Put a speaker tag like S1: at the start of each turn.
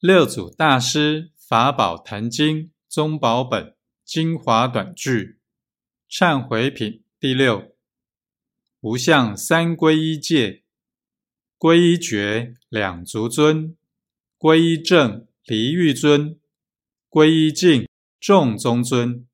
S1: 六祖大师法宝坛经宗宝本精华短句忏悔品第六：无相三皈依戒，皈依觉两足尊，皈依正离欲尊，皈依净众宗尊。